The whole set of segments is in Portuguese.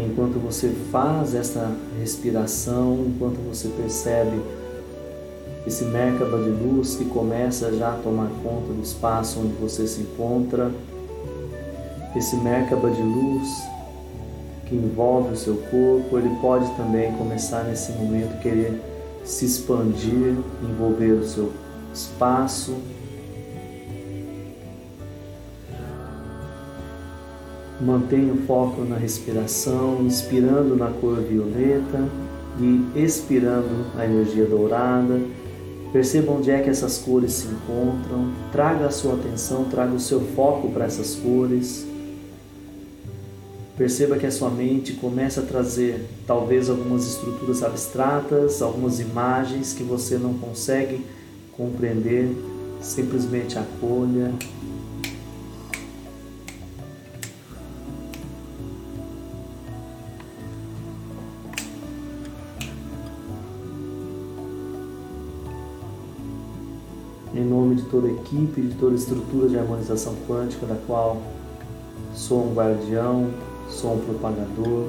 Enquanto você faz essa respiração, enquanto você percebe esse Merkaba de luz que começa já a tomar conta do espaço onde você se encontra, esse Merkaba de luz que envolve o seu corpo, ele pode também começar nesse momento querer se expandir, envolver o seu espaço. Mantenha o foco na respiração, inspirando na cor violeta e expirando a energia dourada. Perceba onde é que essas cores se encontram, traga a sua atenção, traga o seu foco para essas cores. Perceba que a sua mente começa a trazer talvez algumas estruturas abstratas, algumas imagens que você não consegue compreender. Simplesmente acolha. Em nome de toda a equipe, de toda a estrutura de harmonização quântica, da qual sou um guardião, sou um propagador.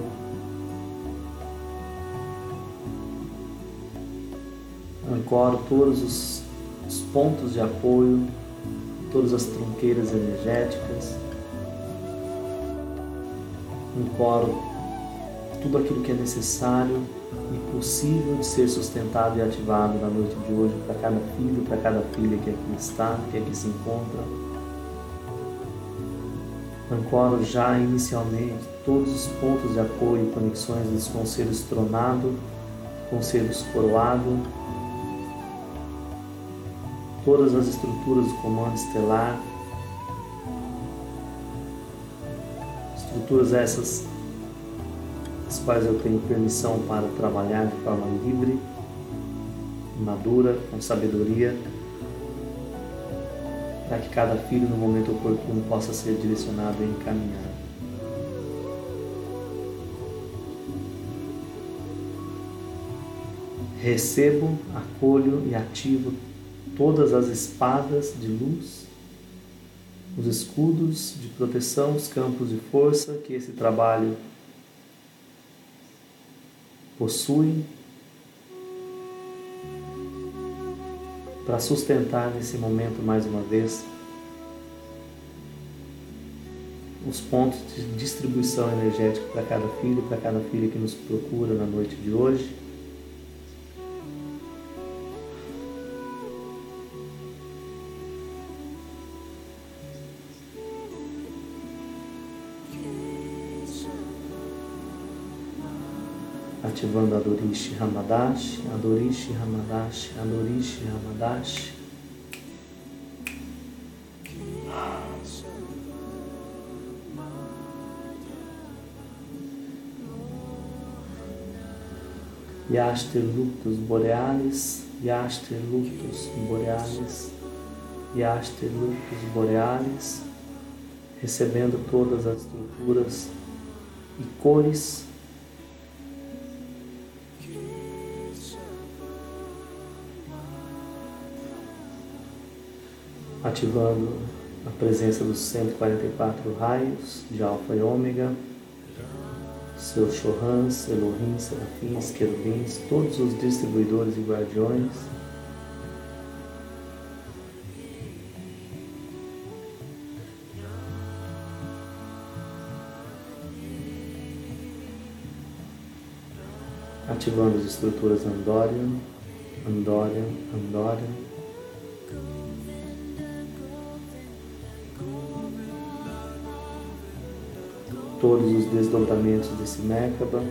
Ancoro todos os, os pontos de apoio, todas as tronqueiras energéticas. Ancoro tudo aquilo que é necessário e possível de ser sustentado e ativado na noite de hoje para cada filho, para cada filha que aqui está, que aqui se encontra. Ancoro já inicialmente todos os pontos de apoio e conexões dos conselhos tronado, conselhos coroado, todas as estruturas do comando estelar, estruturas essas as quais eu tenho permissão para trabalhar de forma livre, madura, com sabedoria, para que cada filho no momento oportuno possa ser direcionado e encaminhado. Recebo, acolho e ativo todas as espadas de luz, os escudos de proteção, os campos de força que esse trabalho possui para sustentar nesse momento mais uma vez os pontos de distribuição energética para cada filho, para cada filha que nos procura na noite de hoje. Ativando Adorishi Ramadash, Adorishi Ramadash, Adorishi Ramadash. Yaster Luctus Borealis, Yaster Luctus Borealis, Yaster Luctus Borealis, recebendo todas as estruturas e cores ativando a presença dos 144 raios de Alfa e Ômega, seus Shohans, Elohim, Serafins, Querubins, todos os distribuidores e guardiões. Ativando as estruturas Andorian, Andorian, Andorian. Todos os desdobramentos desse Merkaba.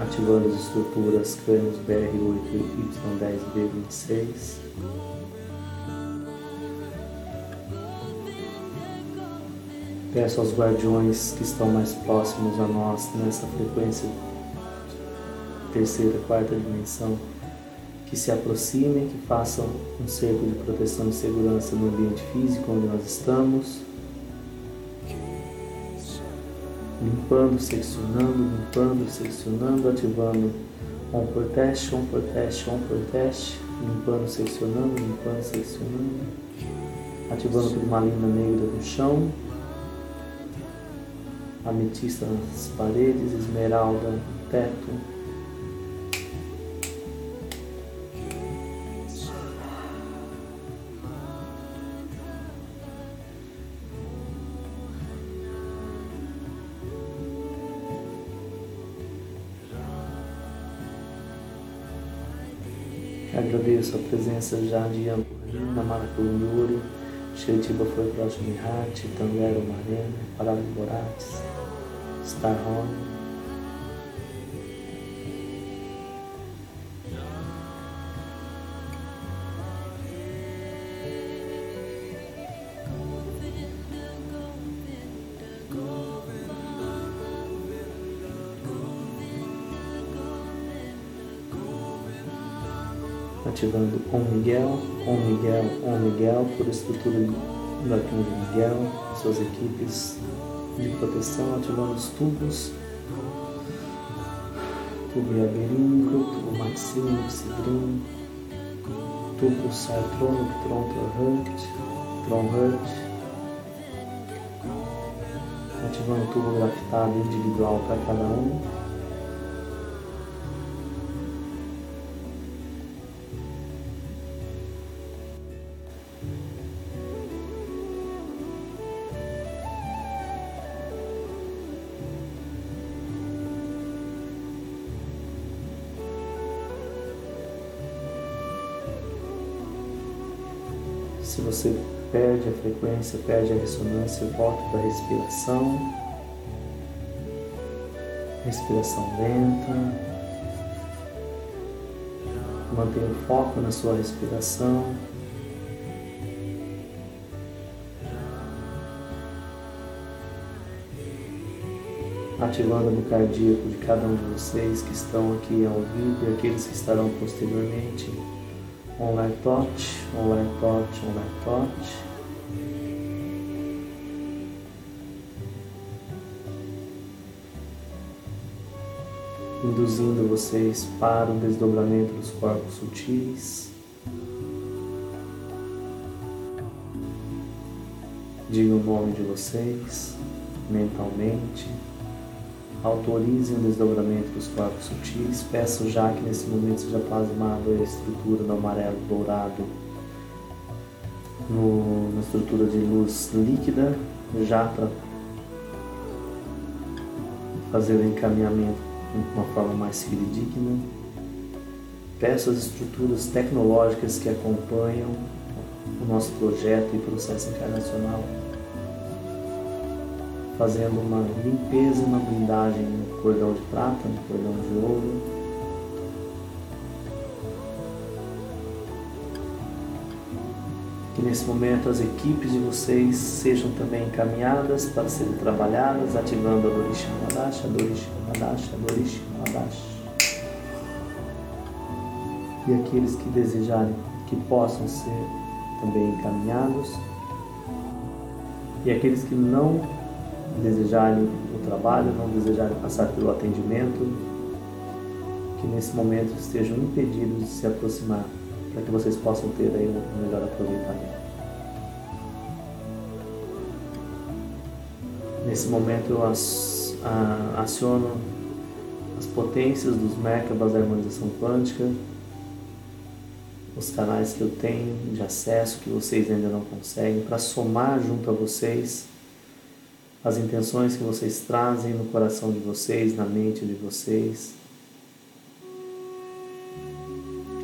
Ativando as estruturas crânios BR8 e Y10B26. Peço aos guardiões que estão mais próximos a nós nessa frequência terceira, quarta dimensão que se aproximem, que façam um cerco de proteção e segurança no ambiente físico onde nós estamos. Limpando, seccionando, limpando, seccionando, ativando on por teste, on por teste, on por teste, limpando, seccionando, limpando, seccionando, ativando turmalina negra no chão, ametista nas paredes, esmeralda no teto, Agradeço a presença já de Ampurina, Maracunhuri, Shiritiba foi Prajmihati, Tangero Marena, Paraliborates, Starhorn, ativando Om Miguel, Om Miguel, Om Miguel, por estrutura da Arcanjo Miguel, suas equipes de proteção, ativando os tubos, tubo Yaberinco, tubo Maximo, Cidrim, tubo Sartron, Tron Hurt, Tron Hurt, ativando o tubo grafitado individual para cada um. Perde a frequência, perde a ressonância, volta para a respiração. Respiração lenta. Mantenha o foco na sua respiração. ativando o cardíaco de cada um de vocês que estão aqui ao vivo e aqueles que estarão posteriormente online touch, online touch, online touch. Induzindo vocês para o desdobramento dos corpos sutis. Diga o nome de vocês mentalmente. Autorize o desdobramento dos corpos sutis. Peço já que nesse momento seja plasmado a estrutura do amarelo dourado no, na estrutura de luz líquida, já para fazer o encaminhamento de uma forma mais fidedigna. Peço as estruturas tecnológicas que acompanham o nosso projeto e processo encarnacional fazendo uma limpeza uma blindagem no cordão de prata, no cordão de ouro. Que nesse momento as equipes de vocês sejam também encaminhadas para serem trabalhadas, ativando a Dorishi Madash, a Dorishi Madash, a Dorishi Madash. E aqueles que desejarem que possam ser também encaminhados. E aqueles que não desejarem o trabalho, não desejarem passar pelo atendimento, que nesse momento estejam impedidos de se aproximar, para que vocês possam ter aí um melhor aproveitamento. Nesse momento eu aciono as potências dos Merkabas da harmonização quântica, os canais que eu tenho de acesso que vocês ainda não conseguem, para somar junto a vocês as intenções que vocês trazem no coração de vocês, na mente de vocês.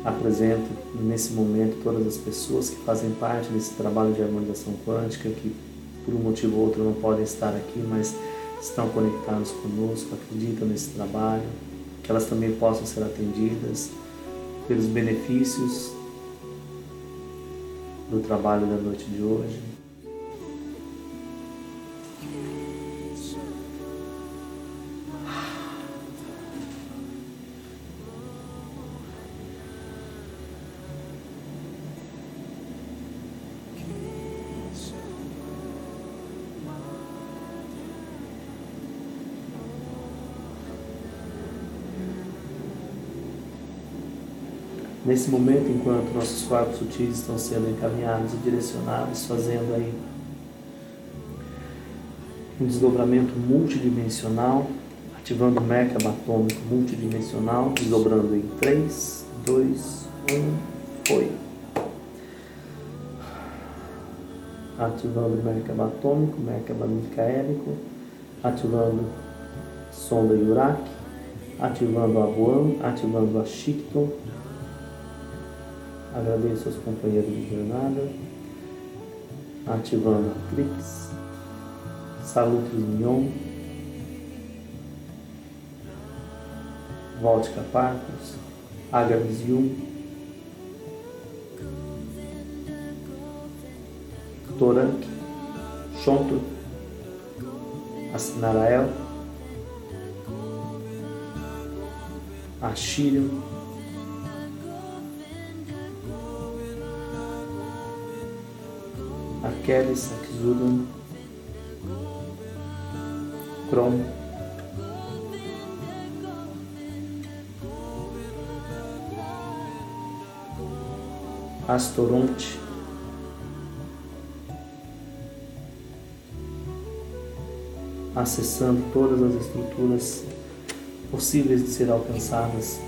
Apresento nesse momento todas as pessoas que fazem parte desse trabalho de harmonização quântica, que por um motivo ou outro não podem estar aqui, mas estão conectados conosco, acreditam nesse trabalho, que elas também possam ser atendidas pelos benefícios do trabalho da noite de hoje. Nesse momento, enquanto nossos corpos sutis estão sendo encaminhados e direcionados, fazendo aí um desdobramento multidimensional, ativando o Merkaba atômico multidimensional, desdobrando em 3, 2, 1, foi. Ativando o Merkaba atômico, Merkaba micaélico, ativando sonda Yurak, ativando a Guam, ativando a Shikton. Agradeço aos companheiros de jornada, ativando a Trix. Salutos Mignon, Voltica Parcos, Agavis Yum, Torank, Shonto, Assinarael, Ashírio, Akeles, Akzudum, Chrome, Astoronte, acessando todas as estruturas possíveis de ser alcançadas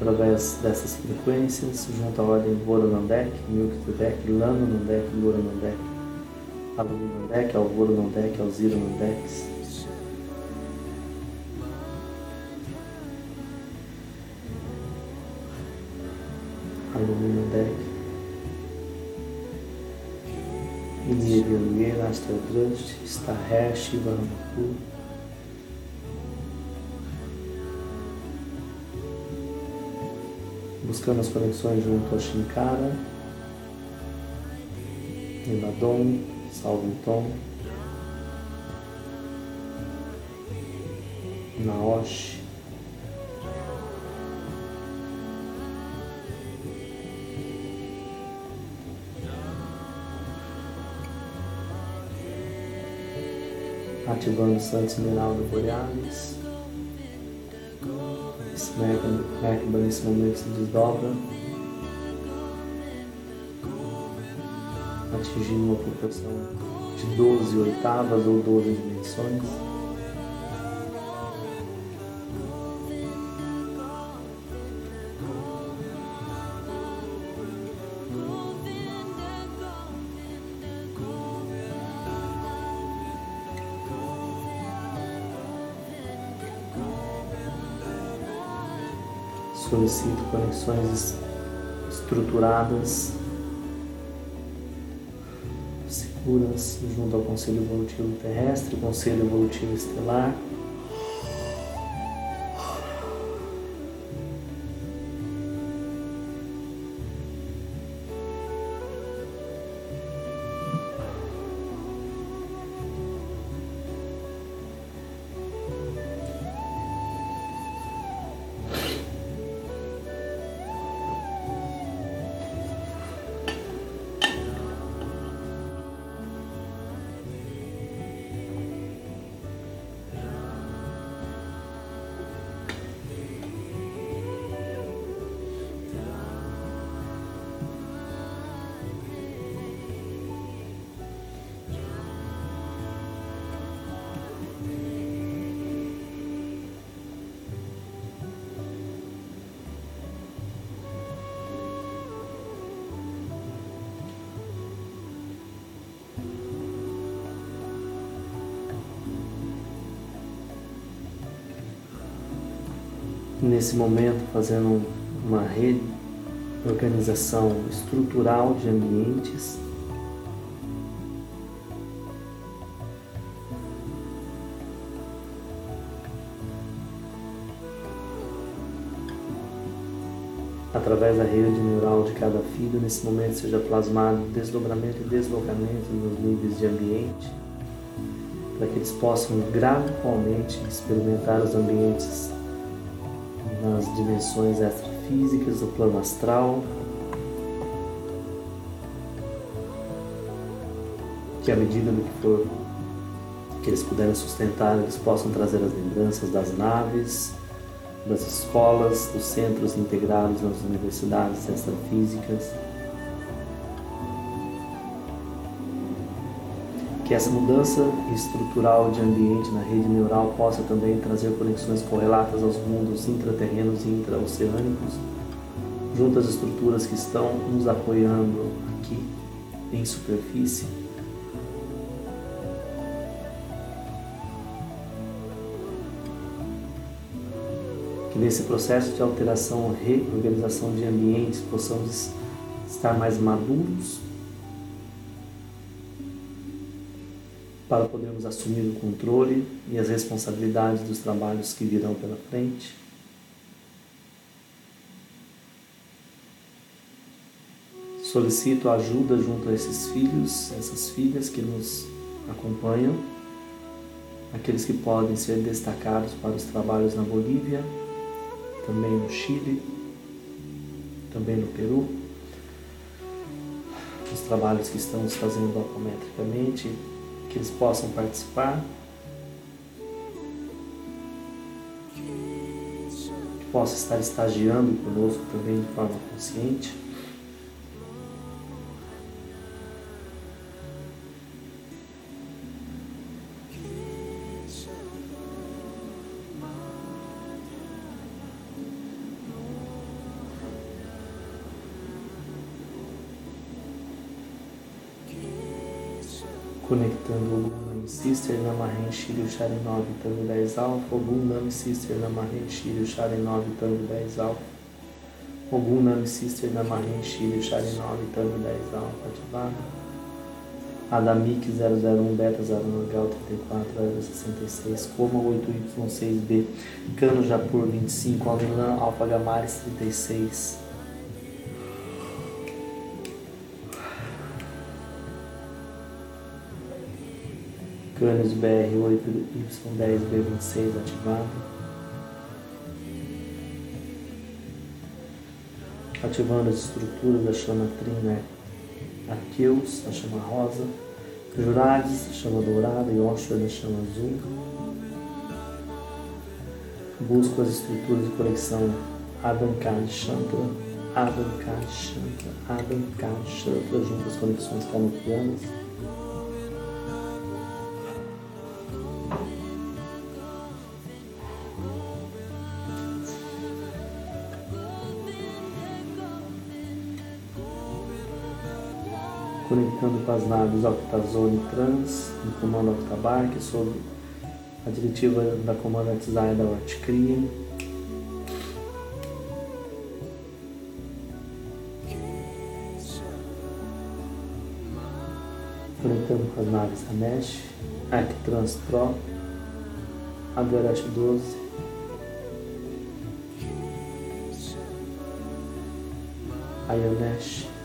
através dessas frequências, junto à ordem Voronandek, Milkitedek, Lanonandek, Goronandek, Aluminandek, Alvoronandek, Alzironandex, Aluminandek, Inirianguer, Astral Drust, Staher, Shivanamapur, buscando as conexões junto a Shinkara, Niladon, Salventon, Naosh, ativando o Santo Esmeralda Borealis. Esse Merkaba nesse momento se desdobra, atingindo uma proporção de 12 oitavas ou 12 dimensões. Solicito conexões estruturadas, seguras, junto ao Conselho Evolutivo Terrestre, Conselho Evolutivo Estelar. Nesse momento fazendo uma reorganização estrutural de ambientes. Através da rede neural de cada filho, nesse momento seja plasmado desdobramento e deslocamento nos níveis de ambiente, para que eles possam gradualmente experimentar os ambientes nas dimensões extrafísicas do plano astral, que à medida do que for que eles puderem sustentar, eles possam trazer as lembranças das naves, das escolas, dos centros integrados nas universidades extrafísicas. Que essa mudança estrutural de ambiente na rede neural possa também trazer conexões correlatas aos mundos intraterrenos e intraoceânicos, junto às estruturas que estão nos apoiando aqui em superfície. Que nesse processo de alteração, reorganização de ambientes, possamos estar mais maduros para podermos assumir o controle e as responsabilidades dos trabalhos que virão pela frente. Solicito ajuda junto a esses filhos, essas filhas que nos acompanham, aqueles que podem ser destacados para os trabalhos na Bolívia, também no Chile, também no Peru. Os trabalhos que estamos fazendo alcometricamente, que eles possam participar, que possa estar estagiando conosco também de forma consciente. Conectando o Nami Sister Namahen Shiryu Sharinov Tango 10 Alpha, Ogum Nami Sister Namahen Shiryu Sharinov Tango 10 Alpha, Ogum Nami Sister Namahen Shiryu Sharinov Tango 10 Alpha ativado, Adamik 001 Beta 01 Gal 34 66 Coma 8Y6B, Cano Japur 25 Almilan Alpha Gamares 36 Canis BR8Y10B26 ativado. Ativando as estruturas da chama trina Arqueus, a chama rosa, Jurades, a chama dourada e Oshua, a chama azul. Busco as estruturas de conexão Adankad Chantra, Adankad Chantra, Adankad Chantra, junto às conexões canopianas. Conectando com as naves Octazone Trans, no comando Octabark, sob a diretiva da comandante da Horticria. Conectando com as naves Hanesh, Arctrans Pro, Adorash 12, Ionesh,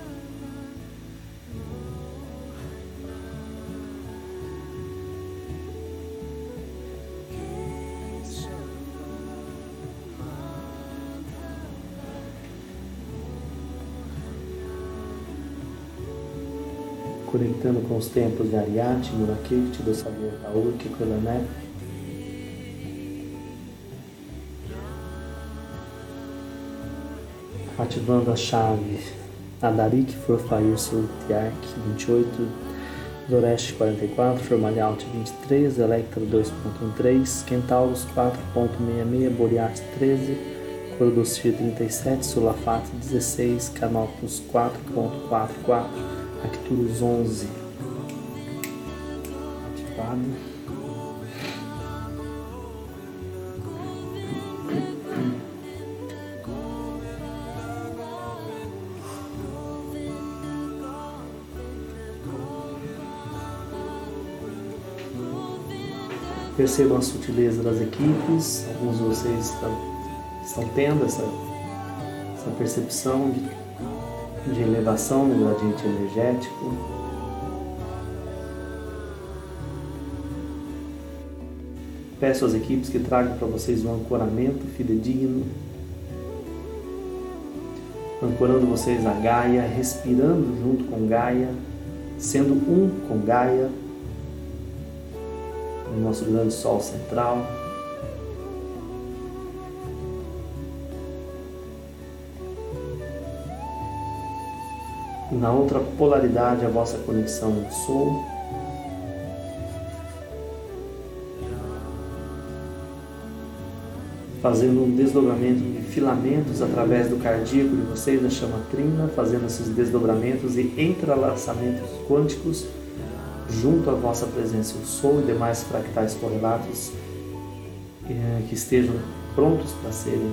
conectando com os tempos de Ariate, Murakirti, do Saber Taurki, Kulané. Ativando a chave. Adarik Furfire Surtiark 28, Doreste 44, Formalhaut 23, Electra 2.13, Kentaurus 4.66, Boreas 13, Cordostir 37, Sulafat 16, Canopus 4.44, Arcturus 11 ativado. Percebam a sutileza das equipes, alguns de vocês estão, estão tendo essa, essa percepção de de elevação no gradiente energético. Peço às equipes que tragam para vocês um ancoramento fidedigno, ancorando vocês a Gaia, respirando junto com Gaia, sendo um com Gaia, o nosso grande Sol central. E na outra polaridade, a vossa conexão Sou. Fazendo um desdobramento de filamentos através do cardíaco de vocês, da chama trina, fazendo esses desdobramentos e entrelaçamentos quânticos junto à vossa presença, o Sou e demais fractais correlatos eh, que estejam prontos para serem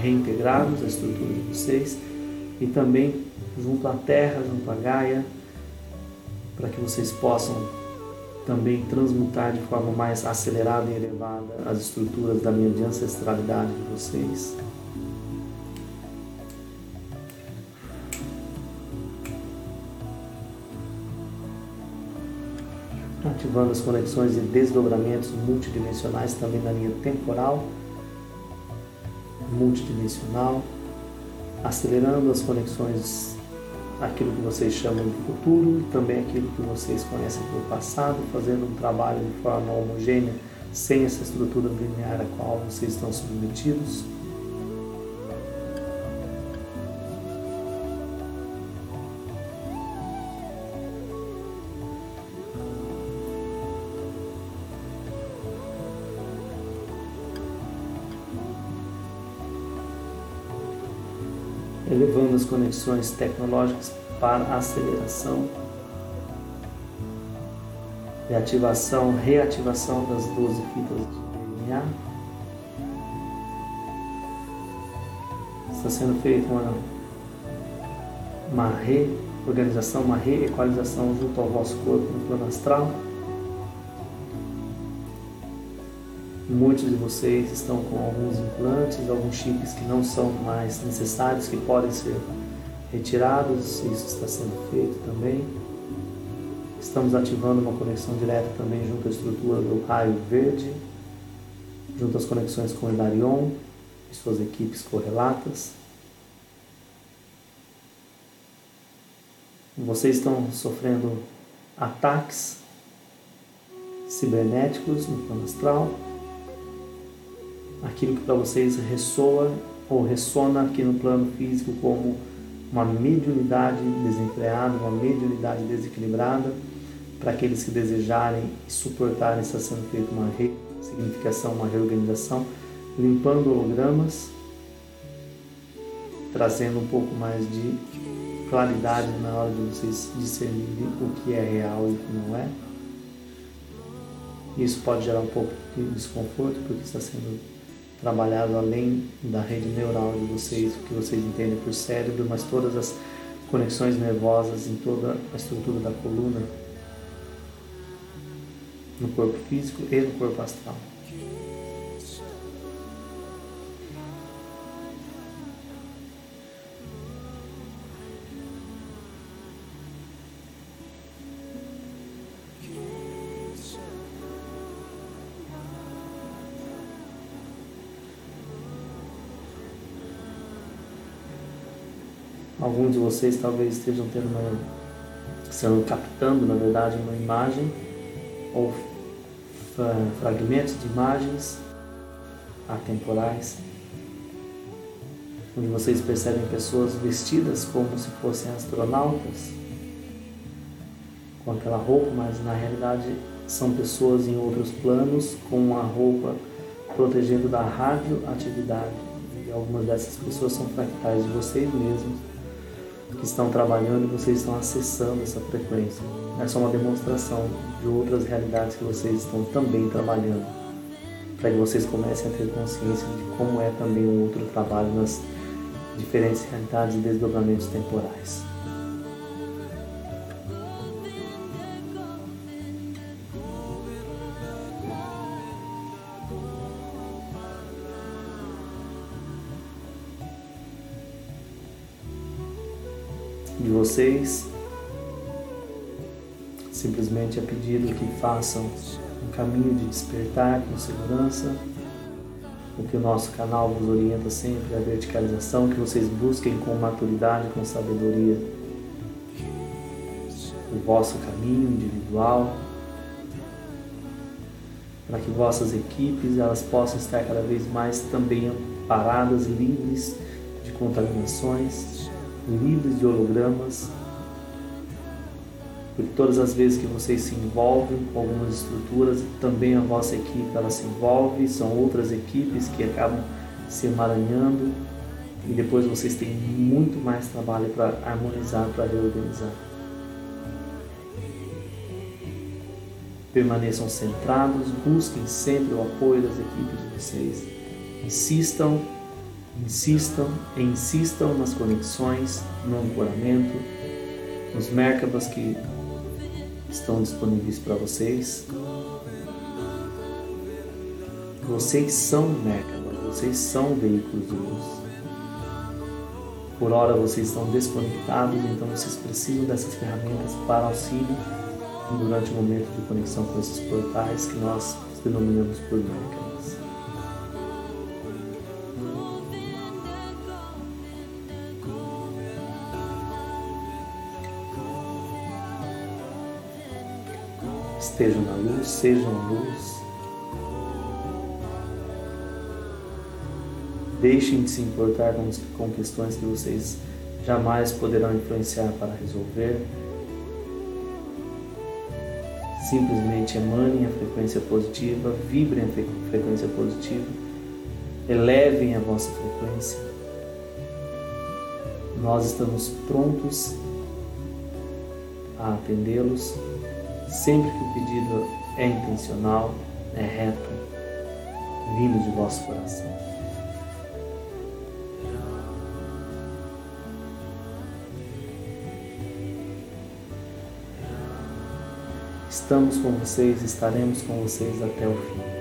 reintegrados à estrutura de vocês e também junto à Terra, junto à Gaia, para que vocês possam também transmutar de forma mais acelerada e elevada as estruturas da linha de ancestralidade de vocês. Ativando as conexões e desdobramentos multidimensionais também na linha temporal, multidimensional, acelerando as conexões aquilo que vocês chamam de futuro e também aquilo que vocês conhecem do passado, fazendo um trabalho de forma homogênea, sem essa estrutura linear a qual vocês estão submetidos. As conexões tecnológicas para aceleração e ativação, reativação das 12 fitas de DNA. Está sendo feita uma, uma reorganização, uma reequalização junto ao vosso corpo no plano astral. Muitos de vocês estão com alguns implantes, alguns chips que não são mais necessários, que podem ser retirados, isso está sendo feito também. Estamos ativando uma conexão direta também junto à estrutura do raio verde, junto às conexões com o Hilarion e suas equipes correlatas. Vocês estão sofrendo ataques cibernéticos no plano astral aquilo que para vocês ressoa ou ressona aqui no plano físico como uma mediunidade desenfreada, uma mediunidade desequilibrada, para aqueles que desejarem e suportarem, está sendo feita uma ressignificação, uma reorganização, limpando hologramas, trazendo um pouco mais de claridade na hora de vocês discernirem o que é real e o que não é. Isso pode gerar um pouco de desconforto, porque está sendo trabalhado além da rede neural de vocês, o que vocês entendem por cérebro, mas todas as conexões nervosas em toda a estrutura da coluna, no corpo físico e no corpo astral. Vocês talvez estejam tendo uma, sendo captando, na verdade, uma imagem ou fragmentos de imagens atemporais, onde vocês percebem pessoas vestidas como se fossem astronautas, com aquela roupa, mas na realidade são pessoas em outros planos com uma roupa protegendo da radioatividade. E algumas dessas pessoas são fractais de vocês mesmos que estão trabalhando e vocês estão acessando essa frequência. É uma demonstração de outras realidades que vocês estão também trabalhando, para que vocês comecem a ter consciência de como é também um outro trabalho nas diferentes realidades e desdobramentos temporais. Vocês. Simplesmente é pedido que façam um caminho de despertar com segurança, o que o nosso canal vos orienta sempre a verticalização, que vocês busquem com maturidade, com sabedoria o vosso caminho individual, para que vossas equipes elas possam estar cada vez mais também paradas, livres de contaminações, livres de hologramas porque todas as vezes que vocês se envolvem com algumas estruturas, também a vossa equipe ela se envolve, são outras equipes que acabam se emaranhando e depois vocês têm muito mais trabalho para harmonizar, para reorganizar. Permaneçam centrados, busquem sempre o apoio das equipes de vocês. Insistam, insistam e insistam nas conexões, no ancoramento, nos Merkabas que estão disponíveis para vocês. Vocês são Merkabas, vocês são veículos de luz. Por hora vocês estão desconectados, então vocês precisam dessas ferramentas para auxílio durante o momento de conexão com esses portais que nós denominamos por Merkabas. Estejam na luz, sejam luz. Deixem de se importar com, questões que vocês jamais poderão influenciar para resolver. Simplesmente emanem a frequência positiva, vibrem a frequência positiva, elevem a vossa frequência. Nós estamos prontos a atendê-los sempre que o pedido é intencional, é reto, vindo de vosso coração. Estamos com vocês, estaremos com vocês até o fim.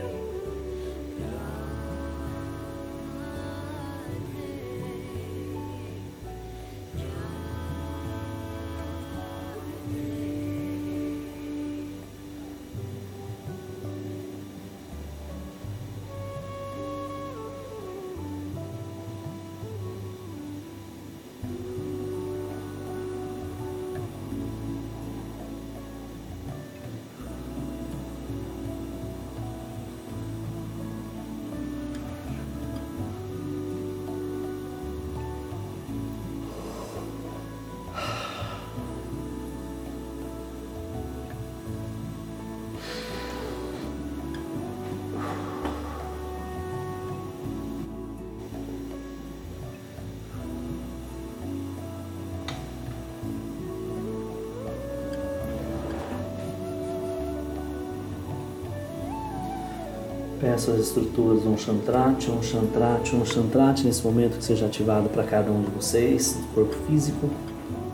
Peço as estruturas um chantrate, um chantrate, um chantrate nesse momento que seja ativado para cada um de vocês, no corpo físico,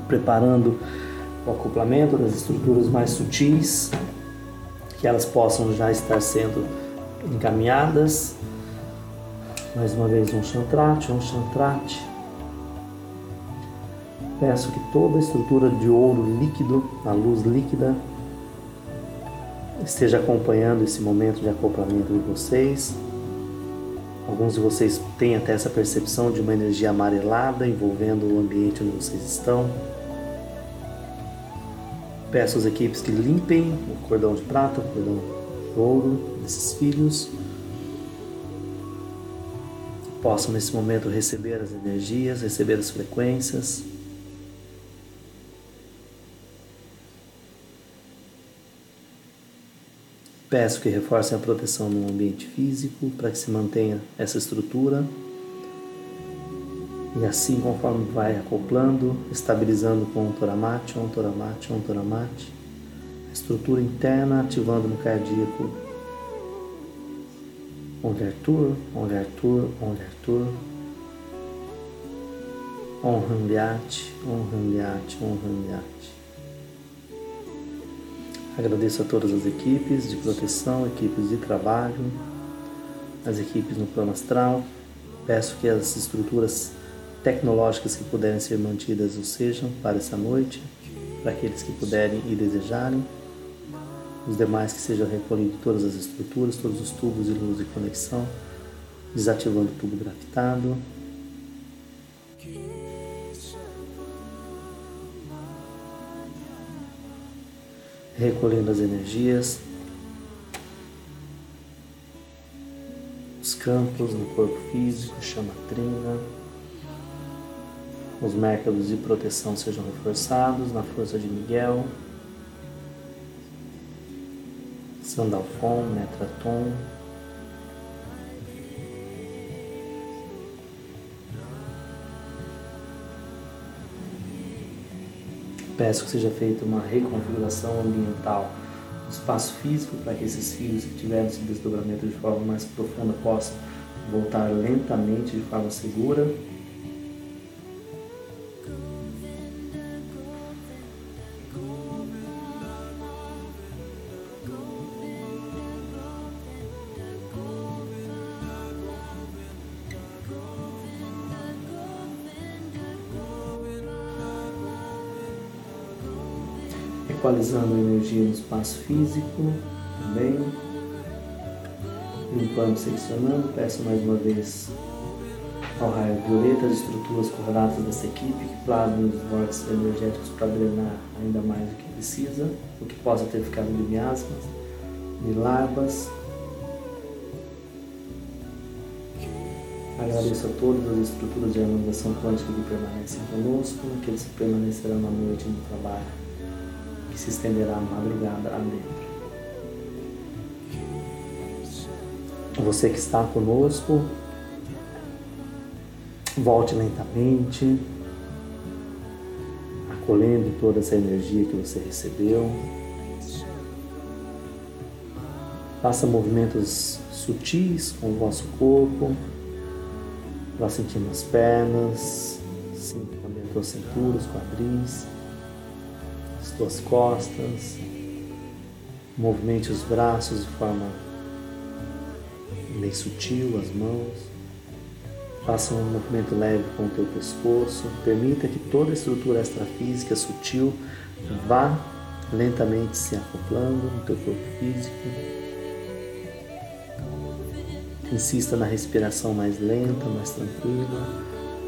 preparando o acoplamento das estruturas mais sutis, que elas possam já estar sendo encaminhadas. Mais uma vez um chantrate, um chantrate. Peço que toda a estrutura de ouro líquido, a luz líquida, esteja acompanhando esse momento de acoplamento de vocês. Alguns de vocês têm até essa percepção de uma energia amarelada envolvendo o ambiente onde vocês estão. Peço às equipes que limpem o cordão de prata, o cordão de ouro desses filhos. Possam nesse momento receber as energias, receber as frequências. Peço que reforcem a proteção no ambiente físico para que se mantenha essa estrutura. E assim, conforme vai acoplando, estabilizando com o toramate, um toramate, um toramate, a estrutura interna ativando no cardíaco. Onvertur, onvertur, onvertur. Onranliate, onranliate, onranliate. Agradeço a todas as equipes de proteção, equipes de trabalho, as equipes no plano astral. Peço que as estruturas tecnológicas que puderem ser mantidas o sejam para essa noite, para aqueles que puderem e desejarem. Os demais que sejam recolhidos todas as estruturas, todos os tubos de luz de conexão, desativando o tubo gravitado. recolhendo as energias, os campos no corpo físico, chama trina, os métodos de proteção sejam reforçados na força de Miguel, Sandalfon, Metraton, Peço que seja feita uma reconfiguração ambiental no espaço físico para que esses fios que tiveram esse desdobramento de forma mais profunda possam voltar lentamente de forma segura equalizando a energia no espaço físico também, limpando, seccionando. Peço mais uma vez ao raio violeta as estruturas correlatas dessa equipe que plasmem os vórtices energéticos para drenar ainda mais o que precisa, o que possa ter ficado de miasmas, de larvas. Agradeço a todas as estruturas de harmonização quântica que permanecem conosco, aqueles que permanecerão na noite no trabalho se estenderá a madrugada adentro. Você que está conosco, volte lentamente, acolhendo toda essa energia que você recebeu. Faça movimentos sutis com o vosso corpo. Vá sentindo as pernas, sinta também a tua cintura, os quadris tuas costas, movimente os braços de forma bem sutil, as mãos. Faça um movimento leve com o teu pescoço. Permita que toda a estrutura extrafísica sutil vá lentamente se acoplando no teu corpo físico. Insista na respiração mais lenta, mais tranquila.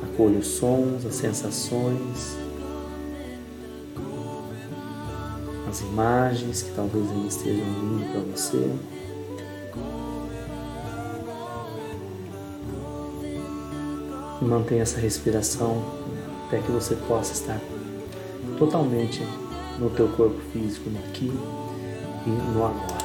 Acolha os sons, as sensações. As imagens que talvez ainda estejam vindo para você. E mantenha essa respiração até que você possa estar totalmente no teu corpo físico, no aqui e no agora.